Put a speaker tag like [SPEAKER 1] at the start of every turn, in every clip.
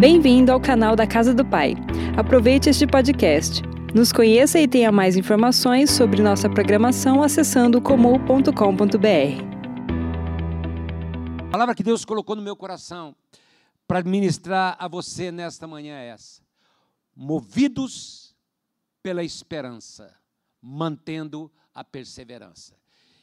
[SPEAKER 1] Bem-vindo ao canal da Casa do Pai. Aproveite este podcast. Nos conheça e tenha mais informações sobre nossa programação acessando comum.com.br.
[SPEAKER 2] A palavra que Deus colocou no meu coração para ministrar a você nesta manhã é essa: movidos pela esperança, mantendo a perseverança.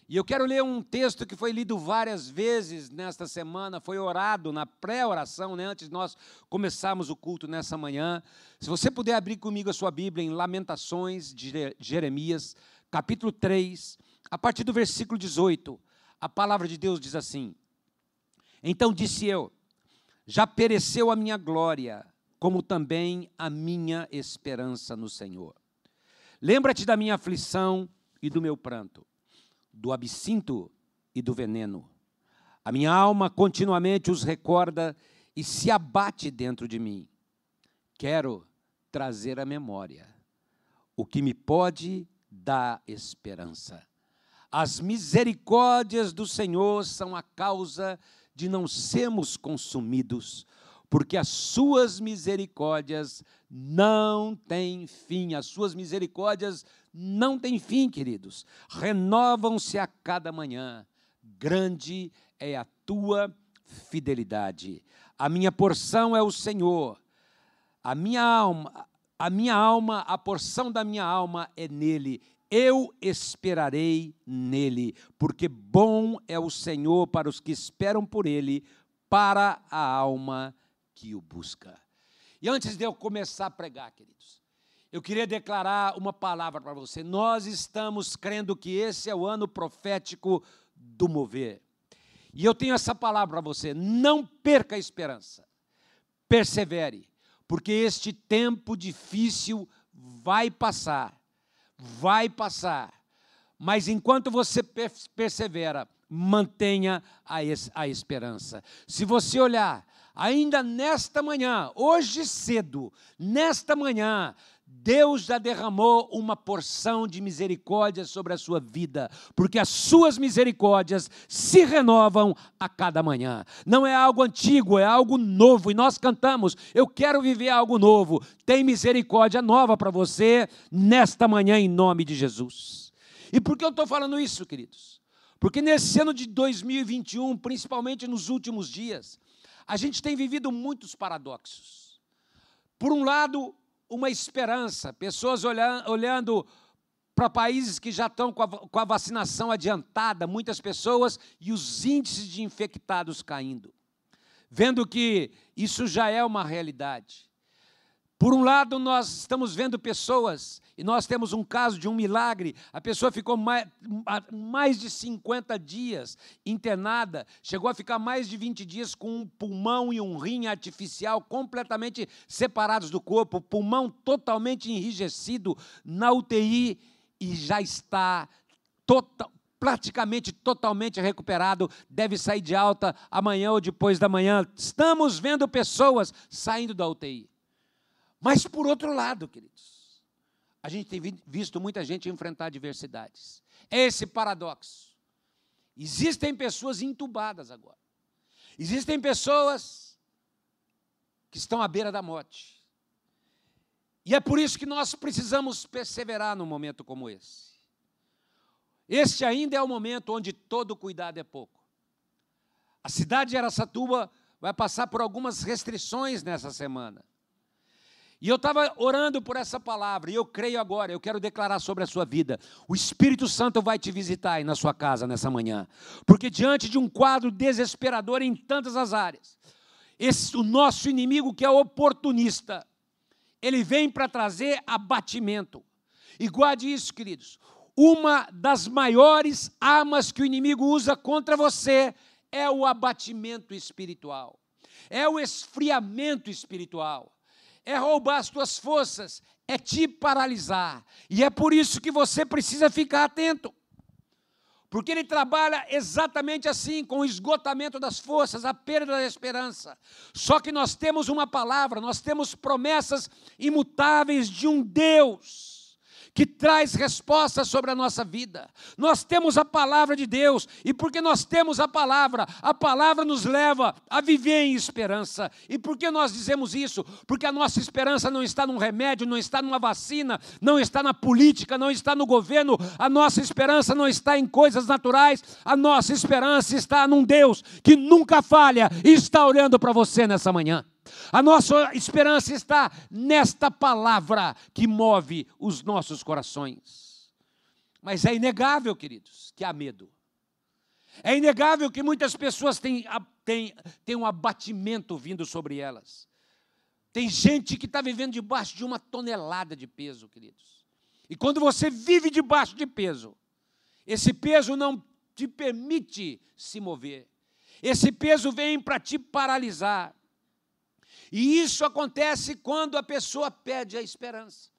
[SPEAKER 2] E eu quero ler um texto que foi lido várias vezes nesta semana, foi orado na pré-oração, né, antes de nós começarmos o culto nessa manhã. Se você puder abrir comigo a sua Bíblia em Lamentações de Jeremias, capítulo 3, a partir do versículo 18, a palavra de Deus diz assim: Então disse eu: Já pereceu a minha glória, como também a minha esperança no Senhor. Lembra-te da minha aflição e do meu pranto do absinto e do veneno. A minha alma continuamente os recorda e se abate dentro de mim. Quero trazer à memória o que me pode dar esperança. As misericórdias do Senhor são a causa de não sermos consumidos, porque as suas misericórdias não têm fim, as suas misericórdias não têm fim, queridos. Renovam-se a cada manhã. Grande é a tua fidelidade. A minha porção é o Senhor. A minha alma, a minha alma, a porção da minha alma é nele. Eu esperarei nele, porque bom é o Senhor para os que esperam por ele, para a alma que o busca. E antes de eu começar a pregar, queridos, eu queria declarar uma palavra para você. Nós estamos crendo que esse é o ano profético do mover. E eu tenho essa palavra para você: não perca a esperança, persevere, porque este tempo difícil vai passar, vai passar. Mas enquanto você persevera, mantenha a, a esperança. Se você olhar ainda nesta manhã, hoje cedo, nesta manhã, Deus já derramou uma porção de misericórdia sobre a sua vida, porque as suas misericórdias se renovam a cada manhã. Não é algo antigo, é algo novo. E nós cantamos: Eu quero viver algo novo. Tem misericórdia nova para você nesta manhã, em nome de Jesus. E por que eu estou falando isso, queridos? Porque nesse ano de 2021, principalmente nos últimos dias, a gente tem vivido muitos paradoxos. Por um lado, uma esperança, pessoas olhando, olhando para países que já estão com a, com a vacinação adiantada, muitas pessoas, e os índices de infectados caindo. Vendo que isso já é uma realidade. Por um lado, nós estamos vendo pessoas, e nós temos um caso de um milagre, a pessoa ficou mais, mais de 50 dias internada, chegou a ficar mais de 20 dias com um pulmão e um rim artificial completamente separados do corpo, pulmão totalmente enrijecido na UTI e já está total, praticamente totalmente recuperado, deve sair de alta amanhã ou depois da manhã. Estamos vendo pessoas saindo da UTI. Mas por outro lado, queridos, a gente tem visto muita gente enfrentar adversidades. É esse paradoxo. Existem pessoas entubadas agora. Existem pessoas que estão à beira da morte. E é por isso que nós precisamos perseverar num momento como esse. Este ainda é o momento onde todo cuidado é pouco. A cidade de Aracatuba vai passar por algumas restrições nessa semana. E eu estava orando por essa palavra, e eu creio agora, eu quero declarar sobre a sua vida. O Espírito Santo vai te visitar aí na sua casa nessa manhã. Porque diante de um quadro desesperador em tantas as áreas, esse, o nosso inimigo que é oportunista, ele vem para trazer abatimento. E guarde isso, queridos. Uma das maiores armas que o inimigo usa contra você é o abatimento espiritual, é o esfriamento espiritual é roubar as tuas forças, é te paralisar. E é por isso que você precisa ficar atento. Porque ele trabalha exatamente assim, com o esgotamento das forças, a perda da esperança. Só que nós temos uma palavra, nós temos promessas imutáveis de um Deus que traz respostas sobre a nossa vida. Nós temos a palavra de Deus, e porque nós temos a palavra, a palavra nos leva a viver em esperança. E por que nós dizemos isso? Porque a nossa esperança não está num remédio, não está numa vacina, não está na política, não está no governo, a nossa esperança não está em coisas naturais, a nossa esperança está num Deus que nunca falha e está olhando para você nessa manhã. A nossa esperança está nesta palavra que move os nossos corações. Mas é inegável, queridos, que há medo. É inegável que muitas pessoas têm, têm, têm um abatimento vindo sobre elas. Tem gente que está vivendo debaixo de uma tonelada de peso, queridos. E quando você vive debaixo de peso, esse peso não te permite se mover. Esse peso vem para te paralisar. E isso acontece quando a pessoa perde a esperança.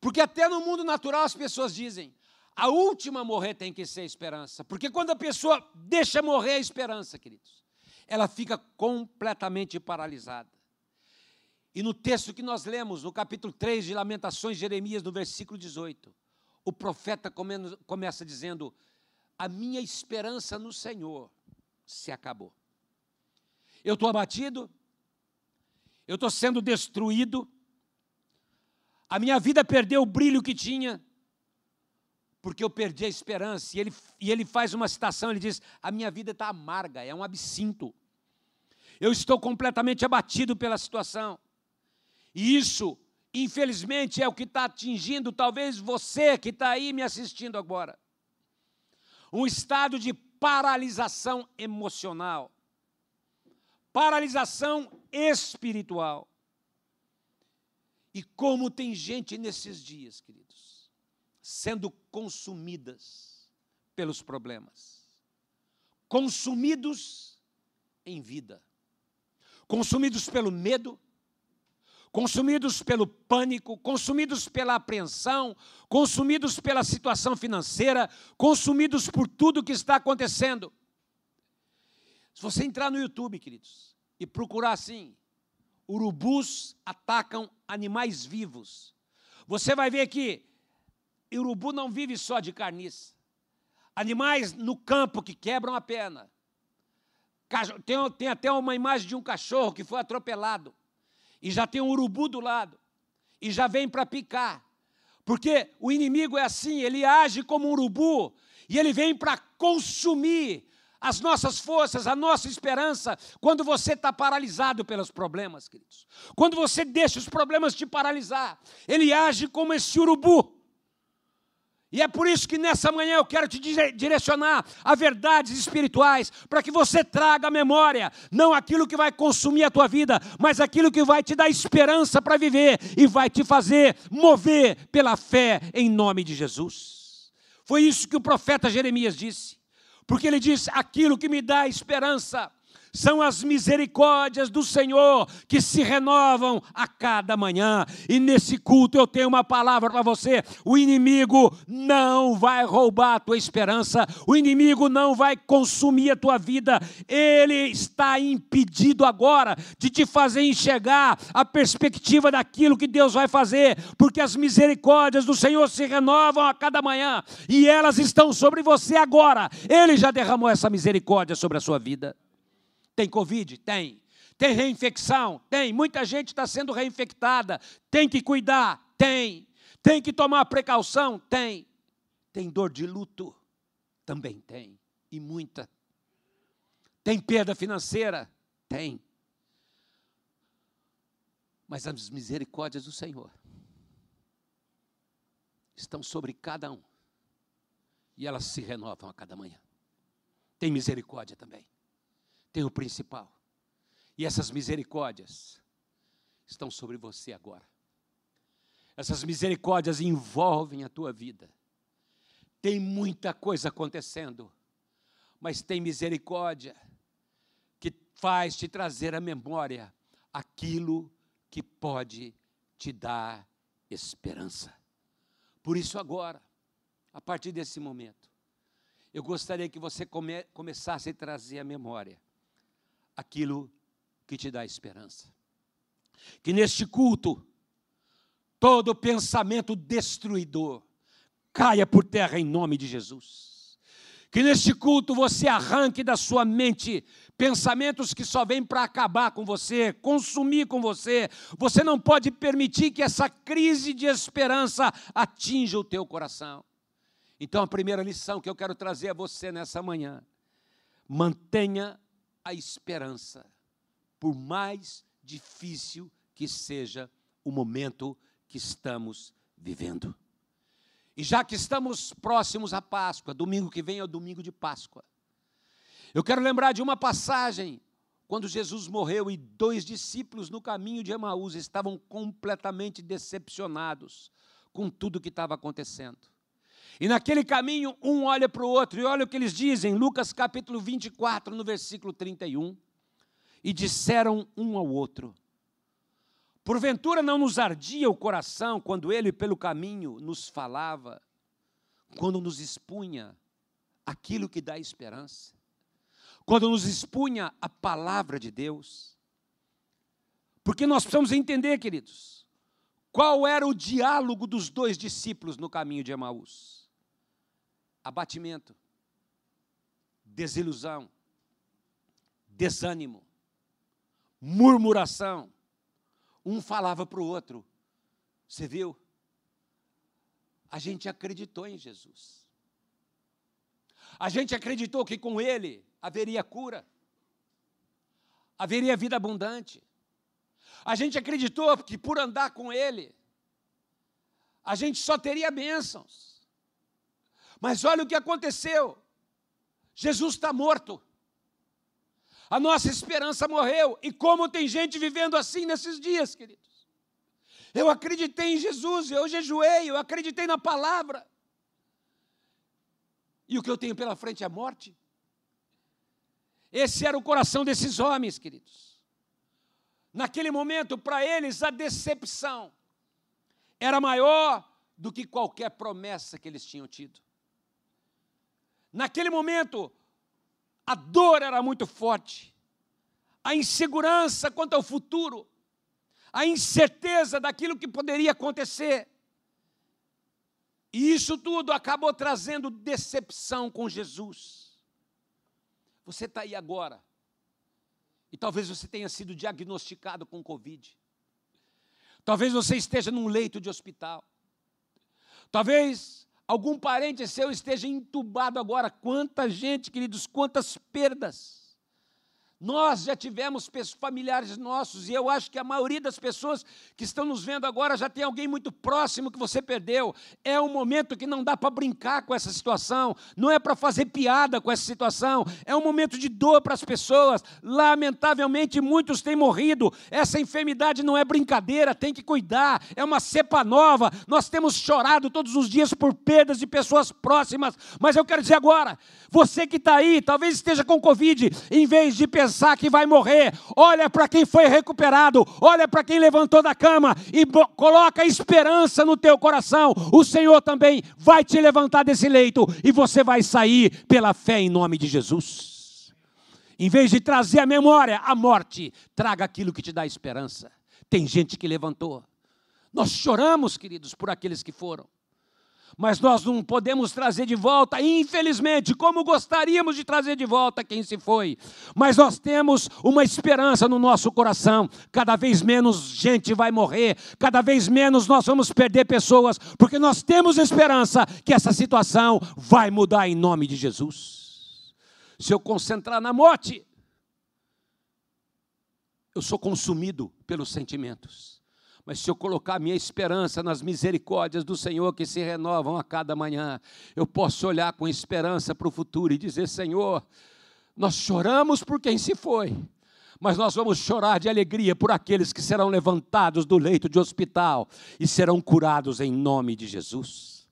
[SPEAKER 2] Porque até no mundo natural as pessoas dizem: a última a morrer tem que ser a esperança. Porque quando a pessoa deixa morrer a esperança, queridos, ela fica completamente paralisada. E no texto que nós lemos, no capítulo 3 de Lamentações, Jeremias, no versículo 18, o profeta começa dizendo: A minha esperança no Senhor se acabou. Eu estou abatido, eu estou sendo destruído, a minha vida perdeu o brilho que tinha, porque eu perdi a esperança. E ele, e ele faz uma citação: ele diz, A minha vida está amarga, é um absinto. Eu estou completamente abatido pela situação. E isso, infelizmente, é o que está atingindo talvez você que está aí me assistindo agora. Um estado de paralisação emocional paralisação espiritual. E como tem gente nesses dias, queridos, sendo consumidas pelos problemas, consumidos em vida, consumidos pelo medo, consumidos pelo pânico, consumidos pela apreensão, consumidos pela situação financeira, consumidos por tudo que está acontecendo. Se você entrar no YouTube, queridos, e procurar assim, urubus atacam animais vivos, você vai ver que urubu não vive só de carniça. Animais no campo que quebram a perna. Tem, tem até uma imagem de um cachorro que foi atropelado. E já tem um urubu do lado. E já vem para picar. Porque o inimigo é assim, ele age como um urubu e ele vem para consumir as nossas forças, a nossa esperança, quando você está paralisado pelos problemas, queridos. Quando você deixa os problemas te paralisar, ele age como esse urubu. E é por isso que nessa manhã eu quero te direcionar a verdades espirituais, para que você traga à memória, não aquilo que vai consumir a tua vida, mas aquilo que vai te dar esperança para viver e vai te fazer mover pela fé em nome de Jesus. Foi isso que o profeta Jeremias disse porque ele diz: aquilo que me dá esperança são as misericórdias do Senhor que se renovam a cada manhã. E nesse culto eu tenho uma palavra para você: o inimigo não vai roubar a tua esperança, o inimigo não vai consumir a tua vida, ele está impedido agora de te fazer enxergar a perspectiva daquilo que Deus vai fazer, porque as misericórdias do Senhor se renovam a cada manhã e elas estão sobre você agora. Ele já derramou essa misericórdia sobre a sua vida. Tem Covid? Tem. Tem reinfecção? Tem. Muita gente está sendo reinfectada. Tem que cuidar? Tem. Tem que tomar precaução? Tem. Tem dor de luto? Também tem. E muita. Tem perda financeira? Tem. Mas as misericórdias do Senhor estão sobre cada um. E elas se renovam a cada manhã. Tem misericórdia também tem o principal. E essas misericórdias estão sobre você agora. Essas misericórdias envolvem a tua vida. Tem muita coisa acontecendo, mas tem misericórdia que faz te trazer à memória aquilo que pode te dar esperança. Por isso, agora, a partir desse momento, eu gostaria que você come, começasse a trazer à memória aquilo que te dá esperança. Que neste culto todo pensamento destruidor caia por terra em nome de Jesus. Que neste culto você arranque da sua mente pensamentos que só vêm para acabar com você, consumir com você. Você não pode permitir que essa crise de esperança atinja o teu coração. Então, a primeira lição que eu quero trazer a você nessa manhã: mantenha a esperança, por mais difícil que seja o momento que estamos vivendo. E já que estamos próximos à Páscoa, domingo que vem é o domingo de Páscoa. Eu quero lembrar de uma passagem quando Jesus morreu e dois discípulos no caminho de Emaús estavam completamente decepcionados com tudo que estava acontecendo. E naquele caminho, um olha para o outro, e olha o que eles dizem, Lucas capítulo 24, no versículo 31. E disseram um ao outro: Porventura não nos ardia o coração quando ele pelo caminho nos falava, quando nos expunha aquilo que dá esperança, quando nos expunha a palavra de Deus. Porque nós precisamos entender, queridos, qual era o diálogo dos dois discípulos no caminho de Emaús: abatimento, desilusão, desânimo, murmuração um falava para o outro: Você viu? A gente acreditou em Jesus. A gente acreditou que com Ele haveria cura, haveria vida abundante. A gente acreditou que por andar com Ele, a gente só teria bênçãos. Mas olha o que aconteceu: Jesus está morto. A nossa esperança morreu. E como tem gente vivendo assim nesses dias, queridos? Eu acreditei em Jesus, eu jejuei, eu acreditei na palavra. E o que eu tenho pela frente é a morte. Esse era o coração desses homens, queridos. Naquele momento, para eles, a decepção era maior do que qualquer promessa que eles tinham tido. Naquele momento, a dor era muito forte, a insegurança quanto ao futuro, a incerteza daquilo que poderia acontecer. E isso tudo acabou trazendo decepção com Jesus. Você está aí agora, e talvez você tenha sido diagnosticado com Covid. Talvez você esteja num leito de hospital. Talvez Algum parente seu esteja entubado agora. Quanta gente, queridos, quantas perdas. Nós já tivemos familiares nossos, e eu acho que a maioria das pessoas que estão nos vendo agora já tem alguém muito próximo que você perdeu. É um momento que não dá para brincar com essa situação, não é para fazer piada com essa situação, é um momento de dor para as pessoas. Lamentavelmente, muitos têm morrido. Essa enfermidade não é brincadeira, tem que cuidar, é uma cepa nova. Nós temos chorado todos os dias por perdas de pessoas próximas, mas eu quero dizer agora: você que está aí, talvez esteja com Covid, em vez de pensar pensar que vai morrer, olha para quem foi recuperado, olha para quem levantou da cama e coloca esperança no teu coração. O Senhor também vai te levantar desse leito e você vai sair pela fé em nome de Jesus. Em vez de trazer a memória a morte, traga aquilo que te dá esperança. Tem gente que levantou. Nós choramos, queridos, por aqueles que foram mas nós não podemos trazer de volta, infelizmente, como gostaríamos de trazer de volta quem se foi. Mas nós temos uma esperança no nosso coração. Cada vez menos gente vai morrer, cada vez menos nós vamos perder pessoas, porque nós temos esperança que essa situação vai mudar em nome de Jesus. Se eu concentrar na morte, eu sou consumido pelos sentimentos. Mas se eu colocar minha esperança nas misericórdias do Senhor que se renovam a cada manhã, eu posso olhar com esperança para o futuro e dizer: Senhor, nós choramos por quem se foi, mas nós vamos chorar de alegria por aqueles que serão levantados do leito de hospital e serão curados em nome de Jesus.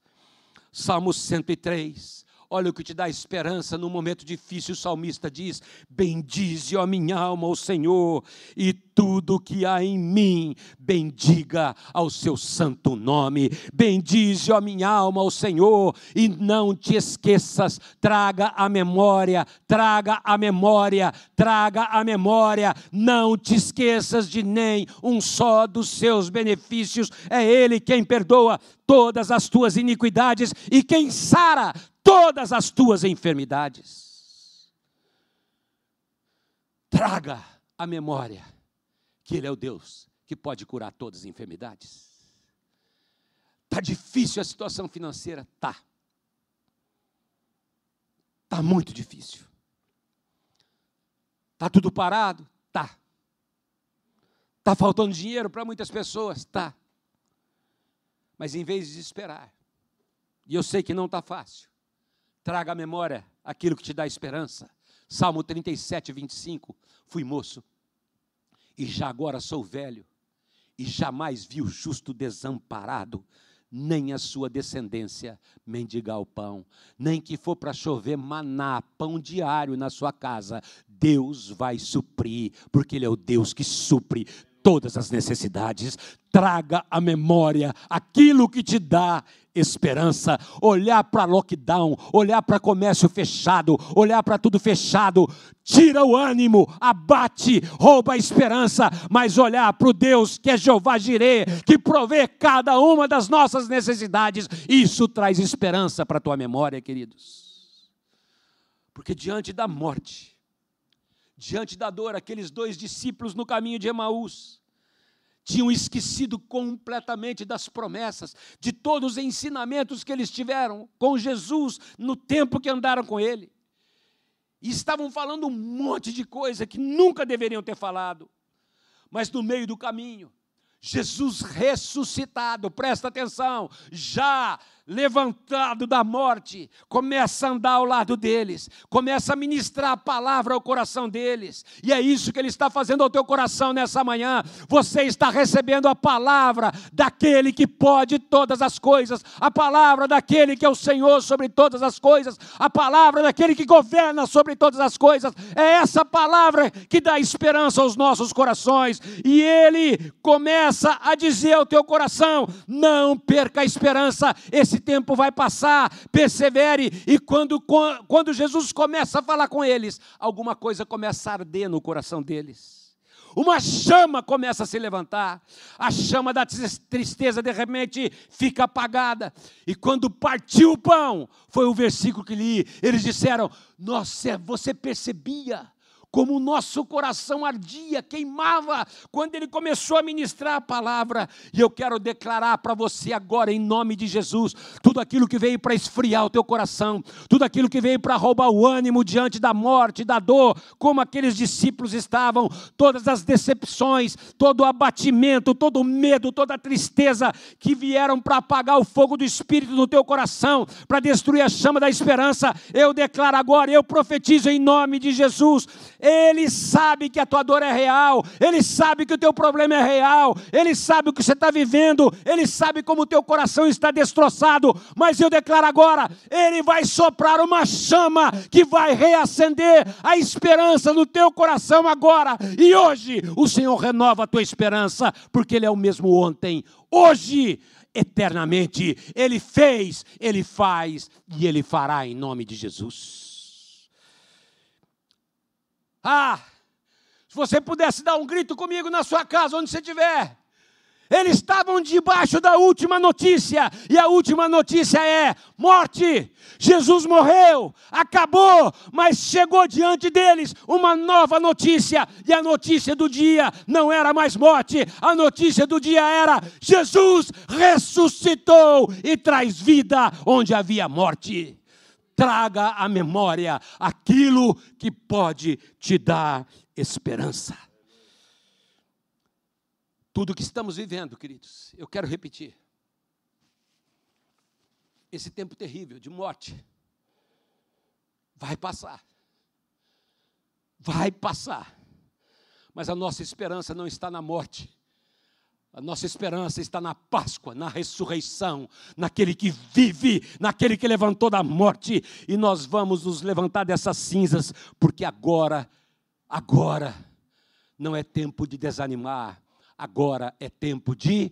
[SPEAKER 2] Salmo 103. Olha o que te dá esperança no momento difícil, o salmista diz: Bendize, ó minha alma, o Senhor, e tudo que há em mim, bendiga ao seu santo nome. Bendize, ó minha alma, o Senhor, e não te esqueças, traga a memória, traga a memória, traga a memória, não te esqueças de nem um só dos seus benefícios, é Ele quem perdoa todas as tuas iniquidades e quem sara todas as tuas enfermidades. Traga a memória que Ele é o Deus que pode curar todas as enfermidades. Está difícil a situação financeira? Tá. Está muito difícil. Está tudo parado? Tá. Está faltando dinheiro para muitas pessoas? Tá. Mas em vez de desesperar, e eu sei que não está fácil, traga à memória aquilo que te dá esperança. Salmo 37, 25. Fui moço, e já agora sou velho, e jamais vi o justo desamparado, nem a sua descendência mendigar o pão, nem que for para chover maná, pão diário na sua casa, Deus vai suprir, porque Ele é o Deus que supre todas as necessidades, traga à memória aquilo que te dá esperança. Olhar para lockdown, olhar para comércio fechado, olhar para tudo fechado, tira o ânimo, abate, rouba a esperança, mas olhar para o Deus que é Jeová Jireh, que provê cada uma das nossas necessidades, isso traz esperança para a tua memória, queridos. Porque diante da morte, diante da dor, aqueles dois discípulos no caminho de Emaús, tinham esquecido completamente das promessas, de todos os ensinamentos que eles tiveram com Jesus no tempo que andaram com ele. E estavam falando um monte de coisa que nunca deveriam ter falado. Mas no meio do caminho, Jesus ressuscitado, presta atenção, já levantado da morte, começa a andar ao lado deles, começa a ministrar a palavra ao coração deles, e é isso que ele está fazendo ao teu coração nessa manhã. Você está recebendo a palavra daquele que pode todas as coisas, a palavra daquele que é o Senhor sobre todas as coisas, a palavra daquele que governa sobre todas as coisas. É essa palavra que dá esperança aos nossos corações, e ele começa a dizer ao teu coração: não perca a esperança, esse esse tempo vai passar, persevere, e quando, quando Jesus começa a falar com eles, alguma coisa começa a arder no coração deles. Uma chama começa a se levantar, a chama da tristeza de repente fica apagada. E quando partiu o pão, foi o versículo que li, eles disseram: Nossa, você percebia como o nosso coração ardia, queimava, quando ele começou a ministrar a palavra. E eu quero declarar para você agora, em nome de Jesus, tudo aquilo que veio para esfriar o teu coração, tudo aquilo que veio para roubar o ânimo diante da morte, da dor, como aqueles discípulos estavam, todas as decepções, todo o abatimento, todo o medo, toda a tristeza que vieram para apagar o fogo do Espírito no teu coração, para destruir a chama da esperança. Eu declaro agora, eu profetizo em nome de Jesus ele sabe que a tua dor é real, Ele sabe que o teu problema é real, Ele sabe o que você está vivendo, Ele sabe como o teu coração está destroçado, mas eu declaro agora: Ele vai soprar uma chama que vai reacender a esperança no teu coração agora, e hoje o Senhor renova a tua esperança, porque Ele é o mesmo ontem, hoje eternamente. Ele fez, Ele faz e Ele fará em nome de Jesus. Ah, se você pudesse dar um grito comigo na sua casa, onde você estiver. Eles estavam debaixo da última notícia, e a última notícia é: morte. Jesus morreu, acabou, mas chegou diante deles uma nova notícia, e a notícia do dia não era mais morte, a notícia do dia era: Jesus ressuscitou e traz vida onde havia morte traga à memória aquilo que pode te dar esperança. Tudo que estamos vivendo, queridos, eu quero repetir. Esse tempo terrível de morte vai passar. Vai passar. Mas a nossa esperança não está na morte. A nossa esperança está na Páscoa, na ressurreição, naquele que vive, naquele que levantou da morte, e nós vamos nos levantar dessas cinzas, porque agora, agora, não é tempo de desanimar, agora é tempo de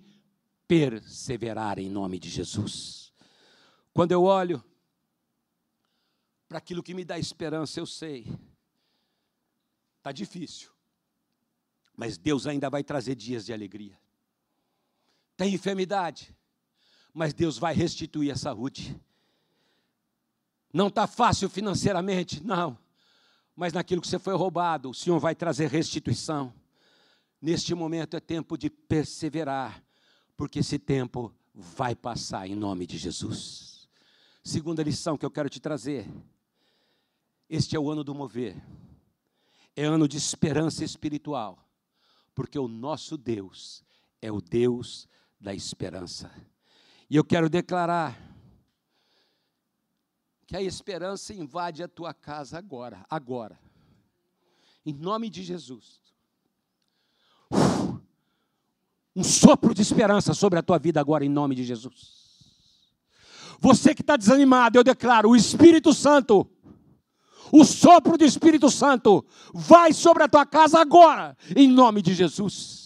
[SPEAKER 2] perseverar em nome de Jesus. Quando eu olho para aquilo que me dá esperança, eu sei, está difícil, mas Deus ainda vai trazer dias de alegria tem enfermidade, mas Deus vai restituir a saúde. Não está fácil financeiramente, não, mas naquilo que você foi roubado, o Senhor vai trazer restituição. Neste momento é tempo de perseverar, porque esse tempo vai passar em nome de Jesus. Segunda lição que eu quero te trazer: este é o ano do mover, é ano de esperança espiritual, porque o nosso Deus é o Deus da esperança. E eu quero declarar que a esperança invade a tua casa agora, agora. Em nome de Jesus. Um sopro de esperança sobre a tua vida agora, em nome de Jesus. Você que está desanimado, eu declaro: o Espírito Santo, o sopro do Espírito Santo, vai sobre a tua casa agora, em nome de Jesus.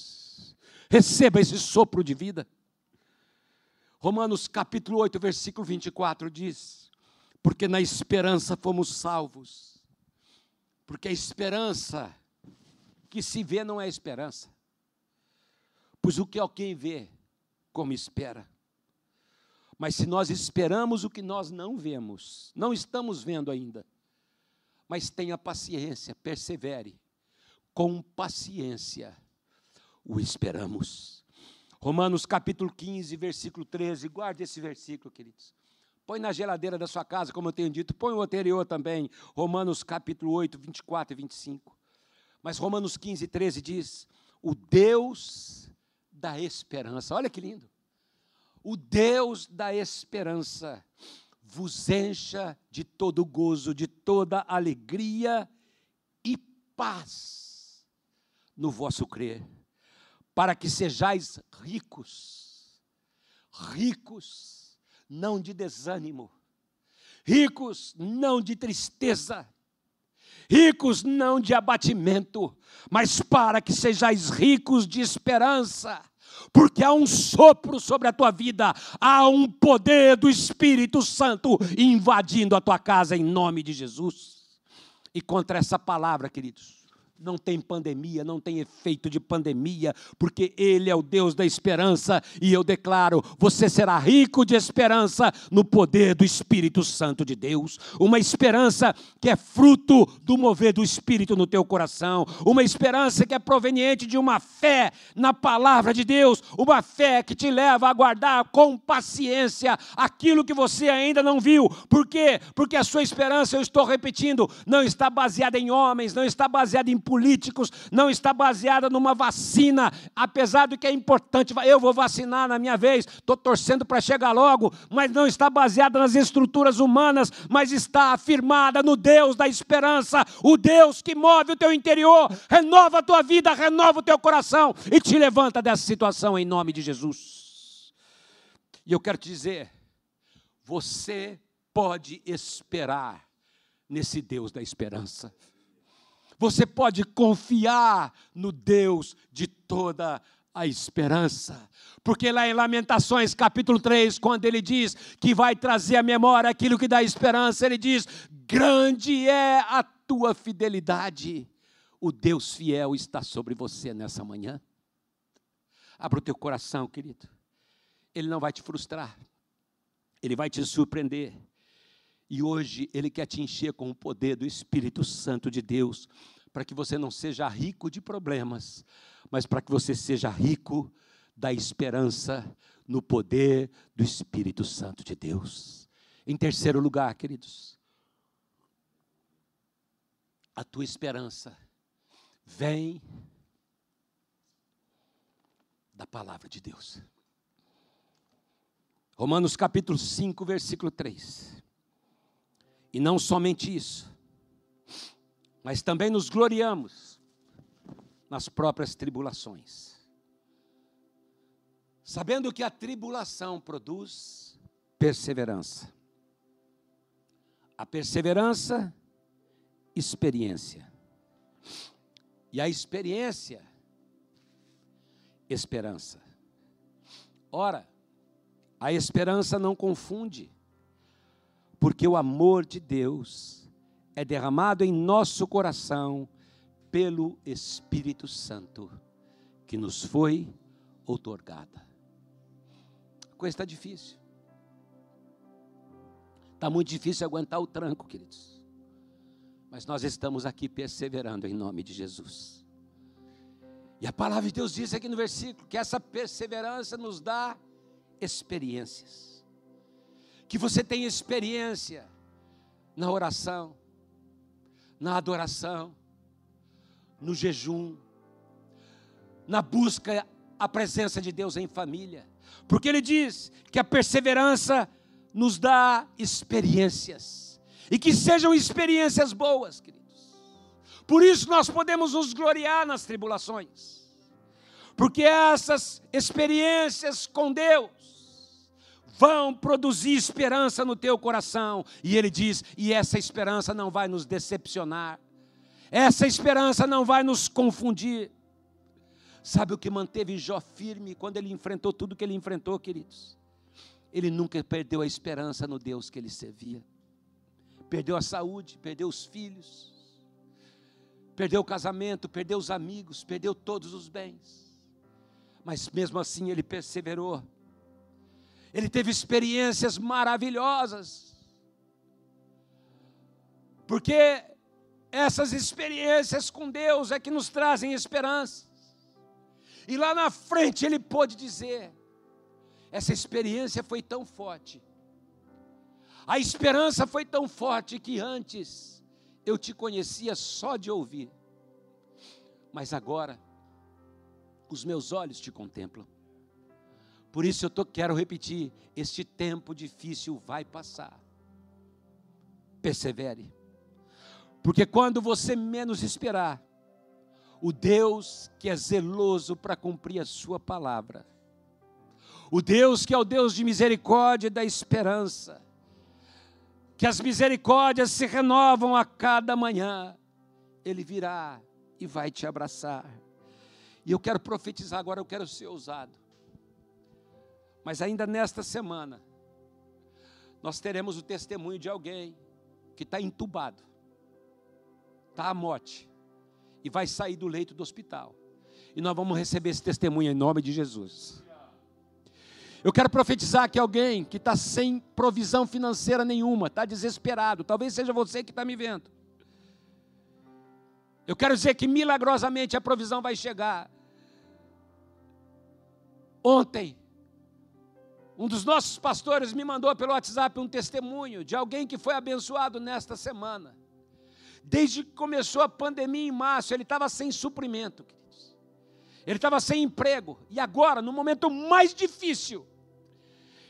[SPEAKER 2] Receba esse sopro de vida. Romanos capítulo 8, versículo 24 diz: Porque na esperança fomos salvos. Porque a esperança que se vê não é esperança. Pois o que alguém vê, como espera. Mas se nós esperamos o que nós não vemos, não estamos vendo ainda, mas tenha paciência, persevere, com paciência o esperamos. Romanos capítulo 15, versículo 13. Guarde esse versículo, queridos. Põe na geladeira da sua casa, como eu tenho dito. Põe o anterior também. Romanos capítulo 8, 24 e 25. Mas Romanos 15, 13 diz: O Deus da esperança. Olha que lindo. O Deus da esperança vos encha de todo gozo, de toda alegria e paz no vosso crer para que sejais ricos, ricos, não de desânimo, ricos, não de tristeza, ricos, não de abatimento, mas para que sejais ricos de esperança, porque há um sopro sobre a tua vida, há um poder do Espírito Santo invadindo a tua casa em nome de Jesus. E contra essa palavra, queridos, não tem pandemia, não tem efeito de pandemia, porque Ele é o Deus da esperança, e eu declaro: você será rico de esperança no poder do Espírito Santo de Deus, uma esperança que é fruto do mover do Espírito no teu coração, uma esperança que é proveniente de uma fé na palavra de Deus, uma fé que te leva a guardar com paciência aquilo que você ainda não viu, por quê? Porque a sua esperança, eu estou repetindo, não está baseada em homens, não está baseada em políticos, não está baseada numa vacina, apesar do que é importante, eu vou vacinar na minha vez, estou torcendo para chegar logo, mas não está baseada nas estruturas humanas, mas está afirmada no Deus da esperança, o Deus que move o teu interior, renova a tua vida, renova o teu coração e te levanta dessa situação em nome de Jesus. E eu quero te dizer, você pode esperar nesse Deus da esperança. Você pode confiar no Deus de toda a esperança. Porque lá em Lamentações, capítulo 3, quando ele diz que vai trazer à memória aquilo que dá esperança, ele diz: Grande é a tua fidelidade. O Deus fiel está sobre você nessa manhã. Abra o teu coração, querido. Ele não vai te frustrar. Ele vai te surpreender. E hoje Ele quer te encher com o poder do Espírito Santo de Deus, para que você não seja rico de problemas, mas para que você seja rico da esperança no poder do Espírito Santo de Deus. Em terceiro lugar, queridos, a tua esperança vem da palavra de Deus. Romanos capítulo 5, versículo 3. E não somente isso, mas também nos gloriamos nas próprias tribulações. Sabendo que a tribulação produz perseverança. A perseverança, experiência. E a experiência, esperança. Ora, a esperança não confunde, porque o amor de Deus é derramado em nosso coração pelo Espírito Santo que nos foi outorgada. A coisa está difícil. Está muito difícil aguentar o tranco, queridos. Mas nós estamos aqui perseverando em nome de Jesus. E a palavra de Deus diz aqui no versículo que essa perseverança nos dá experiências. Que você tenha experiência na oração, na adoração, no jejum, na busca a presença de Deus em família. Porque ele diz que a perseverança nos dá experiências. E que sejam experiências boas, queridos. Por isso nós podemos nos gloriar nas tribulações. Porque essas experiências com Deus vão produzir esperança no teu coração. E ele diz: e essa esperança não vai nos decepcionar. Essa esperança não vai nos confundir. Sabe o que manteve Jó firme quando ele enfrentou tudo que ele enfrentou, queridos? Ele nunca perdeu a esperança no Deus que ele servia. Perdeu a saúde, perdeu os filhos, perdeu o casamento, perdeu os amigos, perdeu todos os bens. Mas mesmo assim ele perseverou. Ele teve experiências maravilhosas. Porque essas experiências com Deus é que nos trazem esperança. E lá na frente ele pôde dizer: essa experiência foi tão forte, a esperança foi tão forte que antes eu te conhecia só de ouvir, mas agora os meus olhos te contemplam. Por isso eu tô, quero repetir: este tempo difícil vai passar. Persevere, porque quando você menos esperar, o Deus que é zeloso para cumprir a Sua palavra, o Deus que é o Deus de misericórdia e da esperança, que as misericórdias se renovam a cada manhã, Ele virá e vai te abraçar. E eu quero profetizar agora, eu quero ser ousado. Mas ainda nesta semana, nós teremos o testemunho de alguém que está entubado, está à morte e vai sair do leito do hospital. E nós vamos receber esse testemunho em nome de Jesus. Eu quero profetizar que alguém que está sem provisão financeira nenhuma, está desesperado, talvez seja você que está me vendo. Eu quero dizer que milagrosamente a provisão vai chegar. Ontem, um dos nossos pastores me mandou pelo WhatsApp um testemunho de alguém que foi abençoado nesta semana. Desde que começou a pandemia em março, ele estava sem suprimento, queridos. Ele estava sem emprego. E agora, no momento mais difícil,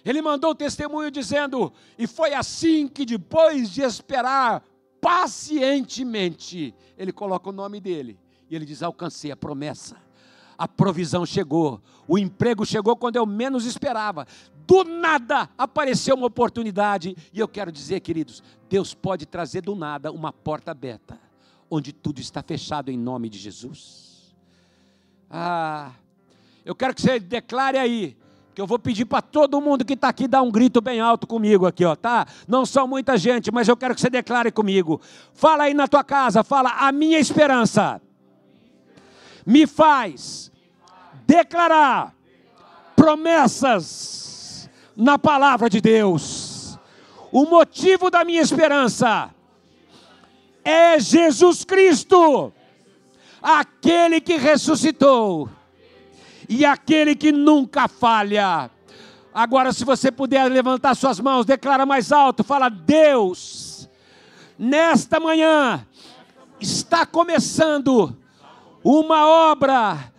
[SPEAKER 2] ele mandou o testemunho dizendo: E foi assim que, depois de esperar pacientemente, ele coloca o nome dele. E ele diz: Alcancei a promessa. A provisão chegou, o emprego chegou quando eu menos esperava do nada apareceu uma oportunidade, e eu quero dizer, queridos, Deus pode trazer do nada uma porta aberta, onde tudo está fechado em nome de Jesus. Ah, eu quero que você declare aí, que eu vou pedir para todo mundo que está aqui dar um grito bem alto comigo aqui, ó, tá? Não são muita gente, mas eu quero que você declare comigo. Fala aí na tua casa, fala: a minha esperança me faz declarar promessas na palavra de Deus. O motivo da minha esperança é Jesus Cristo, aquele que ressuscitou e aquele que nunca falha. Agora, se você puder levantar suas mãos, declara mais alto, fala: Deus, nesta manhã está começando uma obra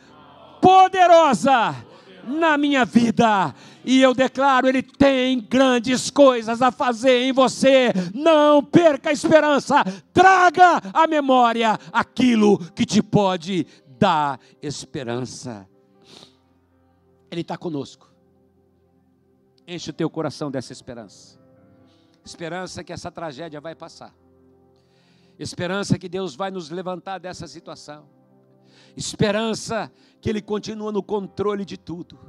[SPEAKER 2] poderosa na minha vida e eu declaro, Ele tem grandes coisas a fazer em você. Não perca a esperança. Traga à memória aquilo que te pode dar esperança. Ele está conosco. Enche o teu coração dessa esperança. Esperança que essa tragédia vai passar. Esperança que Deus vai nos levantar dessa situação. Esperança que Ele continua no controle de tudo.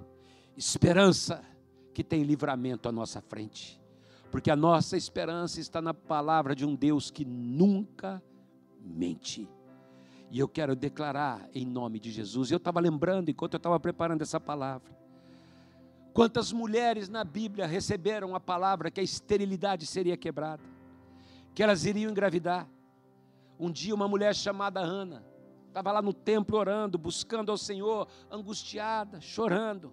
[SPEAKER 2] Esperança que tem livramento à nossa frente. Porque a nossa esperança está na palavra de um Deus que nunca mente. E eu quero declarar em nome de Jesus. Eu estava lembrando, enquanto eu estava preparando essa palavra, quantas mulheres na Bíblia receberam a palavra que a esterilidade seria quebrada, que elas iriam engravidar. Um dia, uma mulher chamada Ana estava lá no templo orando, buscando ao Senhor, angustiada, chorando.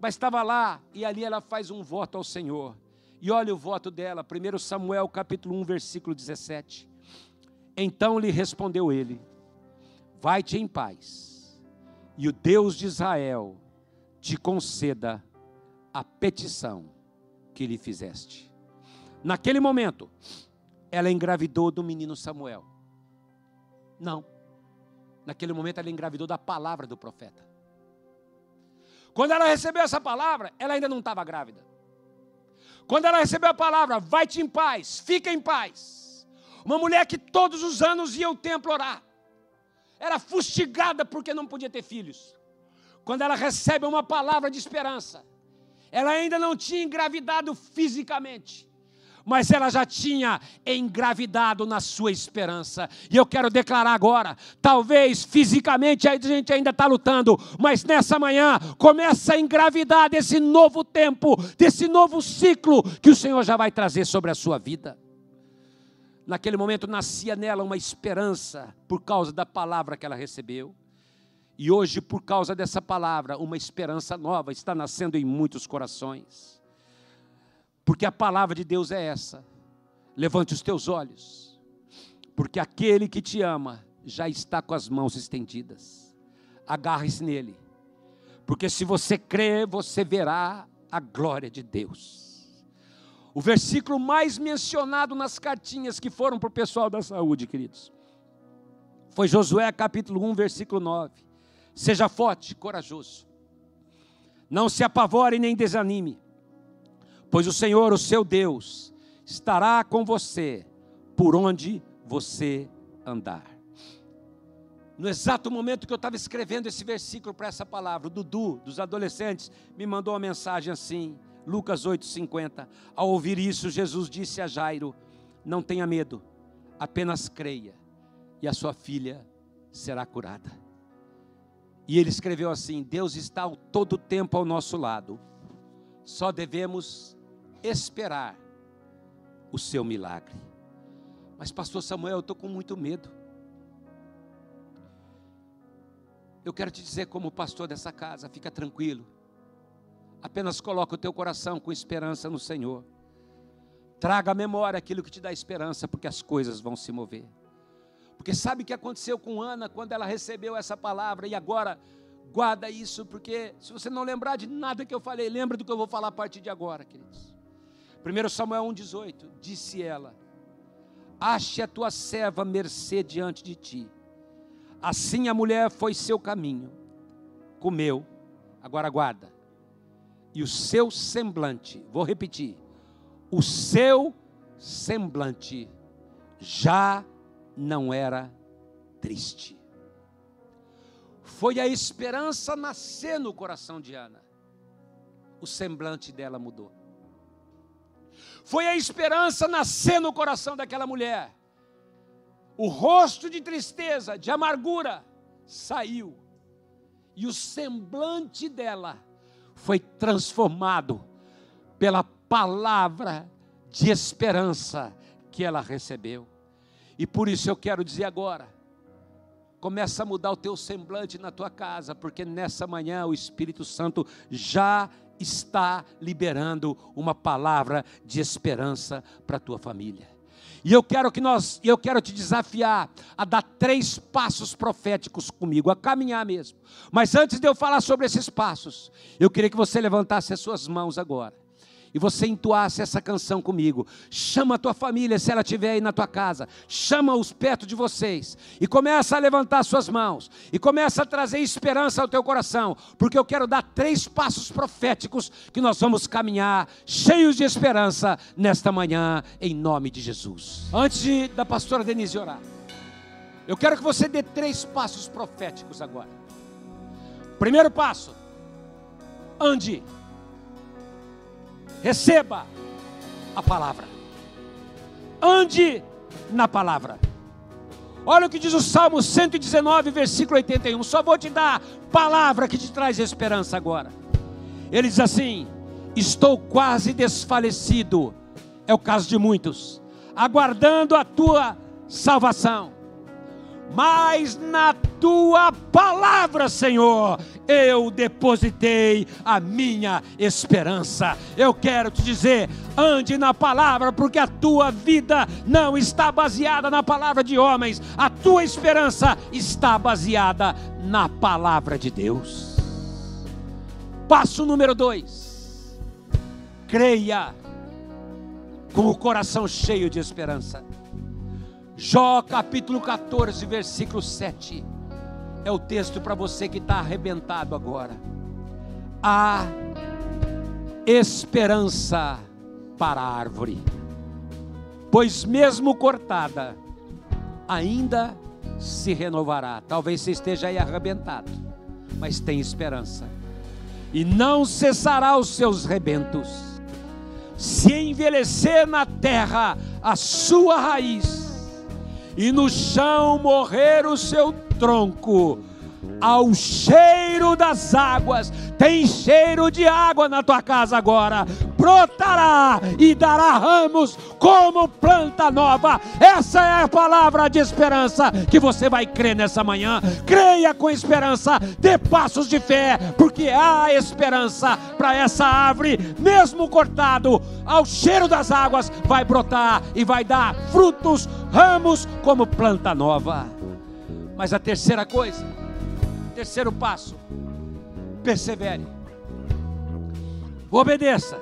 [SPEAKER 2] Mas estava lá e ali ela faz um voto ao Senhor. E olha o voto dela, 1 Samuel capítulo 1, versículo 17. Então lhe respondeu ele: Vai-te em paz, e o Deus de Israel te conceda a petição que lhe fizeste. Naquele momento, ela engravidou do menino Samuel. Não. Naquele momento, ela engravidou da palavra do profeta. Quando ela recebeu essa palavra, ela ainda não estava grávida. Quando ela recebeu a palavra, vai-te em paz, fica em paz. Uma mulher que todos os anos ia ao templo orar era fustigada porque não podia ter filhos. Quando ela recebe uma palavra de esperança, ela ainda não tinha engravidado fisicamente, mas ela já tinha engravidado na sua esperança. E eu quero declarar agora: talvez fisicamente a gente ainda está lutando, mas nessa manhã começa a engravidar desse novo tempo, desse novo ciclo que o Senhor já vai trazer sobre a sua vida. Naquele momento nascia nela uma esperança por causa da palavra que ela recebeu. E hoje, por causa dessa palavra, uma esperança nova está nascendo em muitos corações. Porque a palavra de Deus é essa. Levante os teus olhos, porque aquele que te ama já está com as mãos estendidas. Agarre-se nele, porque se você crer, você verá a glória de Deus. O versículo mais mencionado nas cartinhas que foram para o pessoal da saúde, queridos, foi Josué capítulo 1, versículo 9. Seja forte, corajoso. Não se apavore nem desanime, pois o Senhor, o seu Deus, estará com você por onde você andar. No exato momento que eu estava escrevendo esse versículo para essa palavra, o Dudu, dos adolescentes, me mandou uma mensagem assim: Lucas 8,50. Ao ouvir isso, Jesus disse a Jairo: Não tenha medo, apenas creia, e a sua filha será curada. E ele escreveu assim: Deus está todo o tempo ao nosso lado, só devemos esperar o seu milagre. Mas, Pastor Samuel, eu estou com muito medo. Eu quero te dizer, como pastor dessa casa, fica tranquilo Apenas coloca o teu coração com esperança no Senhor. Traga à memória aquilo que te dá esperança, porque as coisas vão se mover. Porque sabe o que aconteceu com Ana quando ela recebeu essa palavra e agora guarda isso, porque se você não lembrar de nada que eu falei, lembra do que eu vou falar a partir de agora, queridos. 1 Samuel 1,18: Disse ela: Ache a tua serva mercê diante de ti. Assim a mulher foi seu caminho, comeu, agora guarda e o seu semblante, vou repetir, o seu semblante já não era triste. Foi a esperança nascer no coração de Ana. O semblante dela mudou. Foi a esperança nascer no coração daquela mulher. O rosto de tristeza, de amargura, saiu. E o semblante dela foi transformado pela palavra de esperança que ela recebeu. E por isso eu quero dizer agora, começa a mudar o teu semblante na tua casa, porque nessa manhã o Espírito Santo já está liberando uma palavra de esperança para a tua família. E eu quero que nós, eu quero te desafiar a dar três passos proféticos comigo, a caminhar mesmo. Mas antes de eu falar sobre esses passos, eu queria que você levantasse as suas mãos agora. E você entoasse essa canção comigo. Chama a tua família, se ela estiver aí na tua casa, chama-os perto de vocês e começa a levantar suas mãos e começa a trazer esperança ao teu coração, porque eu quero dar três passos proféticos que nós vamos caminhar cheios de esperança nesta manhã, em nome de Jesus. Antes de, da pastora Denise orar, eu quero que você dê três passos proféticos agora. Primeiro passo, ande receba a palavra. Ande na palavra. Olha o que diz o Salmo 119, versículo 81. Só vou te dar palavra que te traz esperança agora. Ele diz assim: Estou quase desfalecido, é o caso de muitos, aguardando a tua salvação mas na tua palavra, Senhor, eu depositei a minha esperança. Eu quero te dizer, ande na palavra, porque a tua vida não está baseada na palavra de homens, a tua esperança está baseada na palavra de Deus. Passo número dois: creia com o coração cheio de esperança. Jó capítulo 14, versículo 7. É o texto para você que está arrebentado agora. Há esperança para a árvore, pois mesmo cortada, ainda se renovará. Talvez você esteja aí arrebentado, mas tem esperança. E não cessará os seus rebentos. Se envelhecer na terra a sua raiz, e no chão morrer o seu tronco, ao cheiro das águas, tem cheiro de água na tua casa agora, brotará e dará ramos como planta nova. Essa é a palavra de esperança que você vai crer nessa manhã. Creia com esperança, dê passos de fé, porque há esperança para essa árvore, mesmo cortado, ao cheiro das águas, vai brotar e vai dar frutos, ramos como planta nova. Mas a terceira coisa, terceiro passo, persevere, obedeça,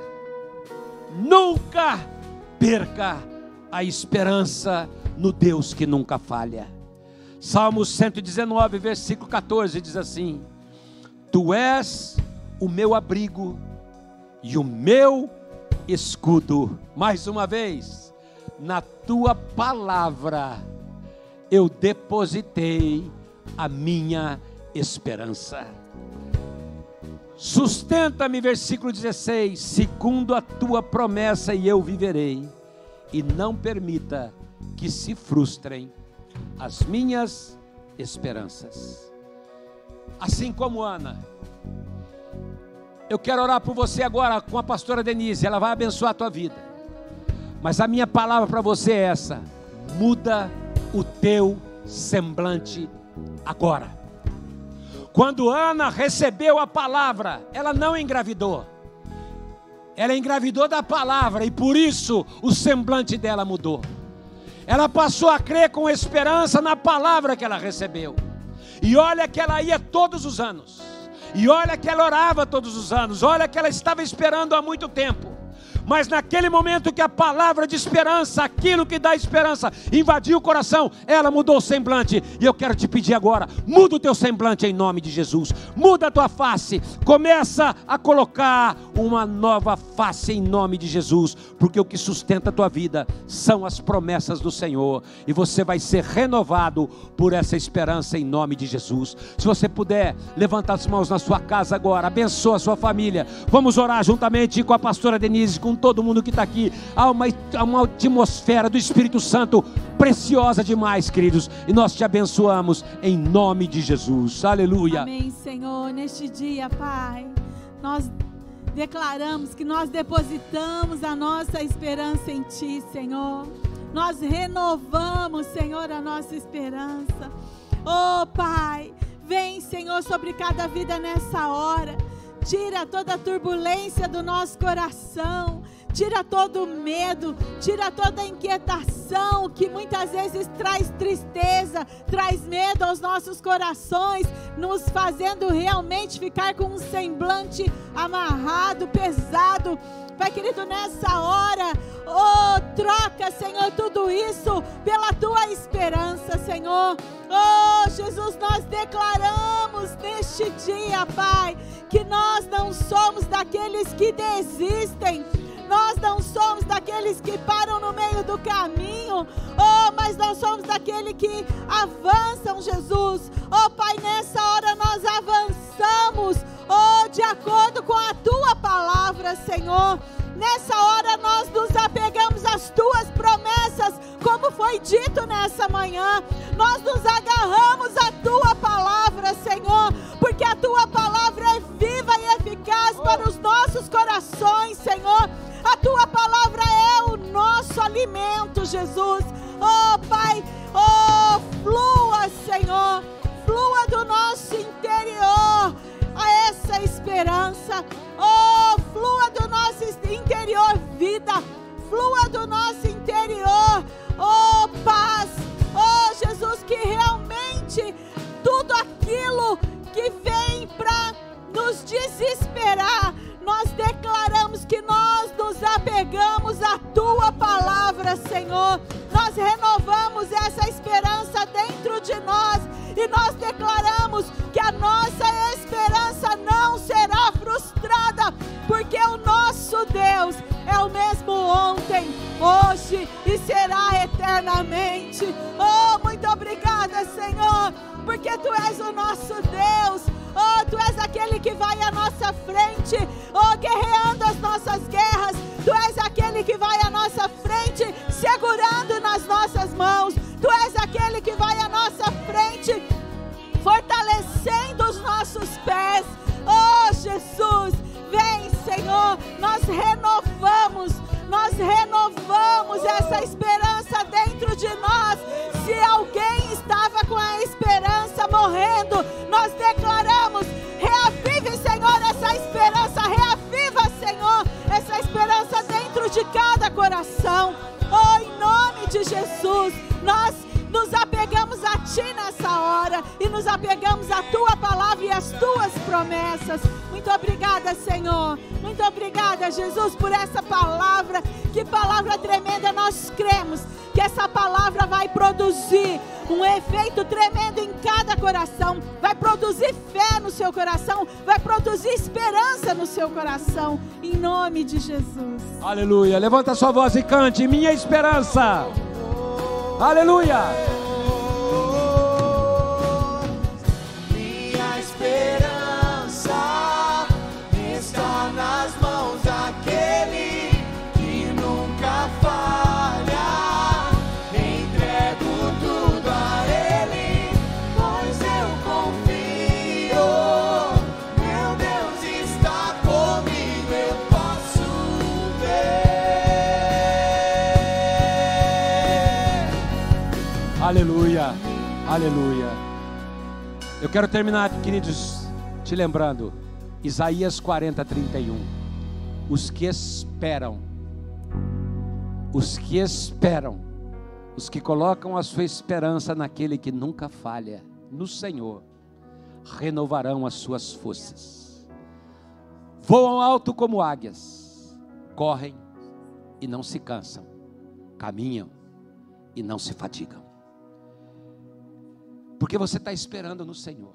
[SPEAKER 2] nunca perca a esperança no Deus que nunca falha. Salmo 119, versículo 14 diz assim: Tu és o meu abrigo e o meu escudo. Mais uma vez, na tua palavra eu depositei a minha esperança. Sustenta-me, versículo 16, segundo a tua promessa, e eu viverei, e não permita que se frustrem as minhas esperanças. Assim como Ana, eu quero orar por você agora com a pastora Denise, ela vai abençoar a tua vida. Mas a minha palavra para você é essa: muda o teu semblante agora. Quando Ana recebeu a palavra, ela não engravidou. Ela engravidou da palavra e por isso o semblante dela mudou. Ela passou a crer com esperança na palavra que ela recebeu. E olha que ela ia todos os anos. E olha que ela orava todos os anos. Olha que ela estava esperando há muito tempo. Mas naquele momento que a palavra de esperança, aquilo que dá esperança, invadiu o coração, ela mudou o semblante. E eu quero te pedir agora: muda o teu semblante em nome de Jesus. Muda a tua face. Começa a colocar uma nova face em nome de Jesus. Porque o que sustenta a tua vida são as promessas do Senhor. E você vai ser renovado por essa esperança em nome de Jesus. Se você puder, levanta as mãos na sua casa agora. Abençoa a sua família. Vamos orar juntamente com a pastora Denise, com todo mundo que está aqui. Há uma, há uma atmosfera do Espírito Santo preciosa demais, queridos. E nós te abençoamos em nome de Jesus. Aleluia.
[SPEAKER 3] Amém, Senhor. Neste dia, Pai, nós declaramos que nós depositamos a nossa esperança em Ti, Senhor. Nós renovamos, Senhor, a nossa esperança. Oh, Pai, vem, Senhor, sobre cada vida nessa hora. Tira toda a turbulência do nosso coração tira todo o medo, tira toda a inquietação que muitas vezes traz tristeza, traz medo aos nossos corações, nos fazendo realmente ficar com um semblante amarrado, pesado. Pai querido, nessa hora, oh, troca, Senhor, tudo isso pela tua esperança, Senhor. Oh, Jesus, nós declaramos neste dia, Pai, que nós não somos daqueles que desistem nós não somos daqueles que param no meio do caminho, oh, mas nós somos daqueles que avançam, Jesus. Oh, Pai, nessa hora nós avançamos, oh, de acordo com a tua palavra, Senhor. Nessa hora nós nos apegamos às tuas promessas, como foi dito nessa manhã. Nós nos agarramos à tua palavra, Senhor, porque a tua palavra é viva e eficaz para os nossos corações, Senhor. A tua palavra é o nosso alimento, Jesus. Oh, Pai, oh, flua, Senhor, flua do nosso interior a essa esperança. Oh, flua do nosso interior vida, flua do nosso interior, oh, paz. Oh, Jesus, que realmente tudo aquilo que vem para nos desesperar, nós declaramos que nós nos apegamos à tua palavra, Senhor. Nós renovamos essa esperança dentro de nós e nós declaramos
[SPEAKER 2] Levanta sua voz e cante: Minha esperança. Aleluia. Aleluia. Eu quero terminar, queridos, te lembrando. Isaías 40, 31. Os que esperam, os que esperam, os que colocam a sua esperança naquele que nunca falha, no Senhor, renovarão as suas forças. Voam alto como águias, correm e não se cansam, caminham e não se fatigam. Porque você está esperando no Senhor.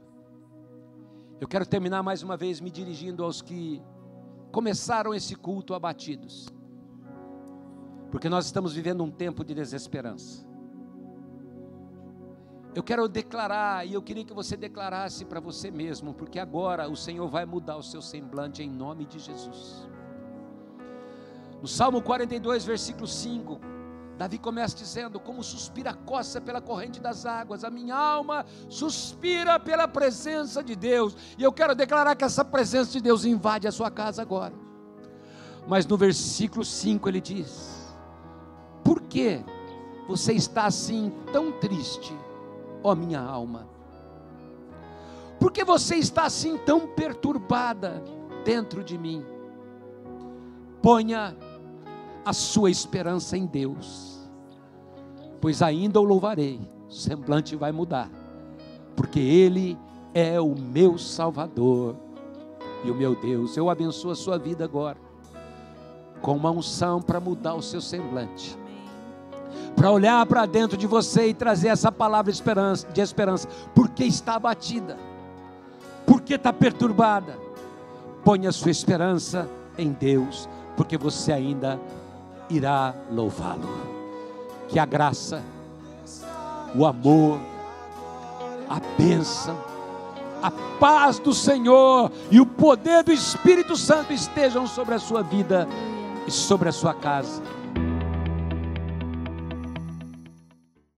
[SPEAKER 2] Eu quero terminar mais uma vez me dirigindo aos que começaram esse culto abatidos. Porque nós estamos vivendo um tempo de desesperança. Eu quero declarar, e eu queria que você declarasse para você mesmo, porque agora o Senhor vai mudar o seu semblante em nome de Jesus. No Salmo 42, versículo 5, Davi começa dizendo: Como suspira a coça pela corrente das águas, a minha alma suspira pela presença de Deus. E eu quero declarar que essa presença de Deus invade a sua casa agora. Mas no versículo 5 ele diz: Por que você está assim tão triste, ó minha alma? Por que você está assim tão perturbada dentro de mim? Ponha a sua esperança em Deus, pois ainda o louvarei, o semblante vai mudar, porque Ele é o meu Salvador e o meu Deus. Eu abençoo a sua vida agora. com uma unção para mudar o seu semblante. Para olhar para dentro de você e trazer essa palavra de esperança, de esperança, porque está abatida, porque está perturbada. Ponha sua esperança em Deus, porque você ainda irá louvá-lo. Que a graça, o amor, a bênção, a paz do Senhor e o poder do Espírito Santo estejam sobre a sua vida e sobre a sua casa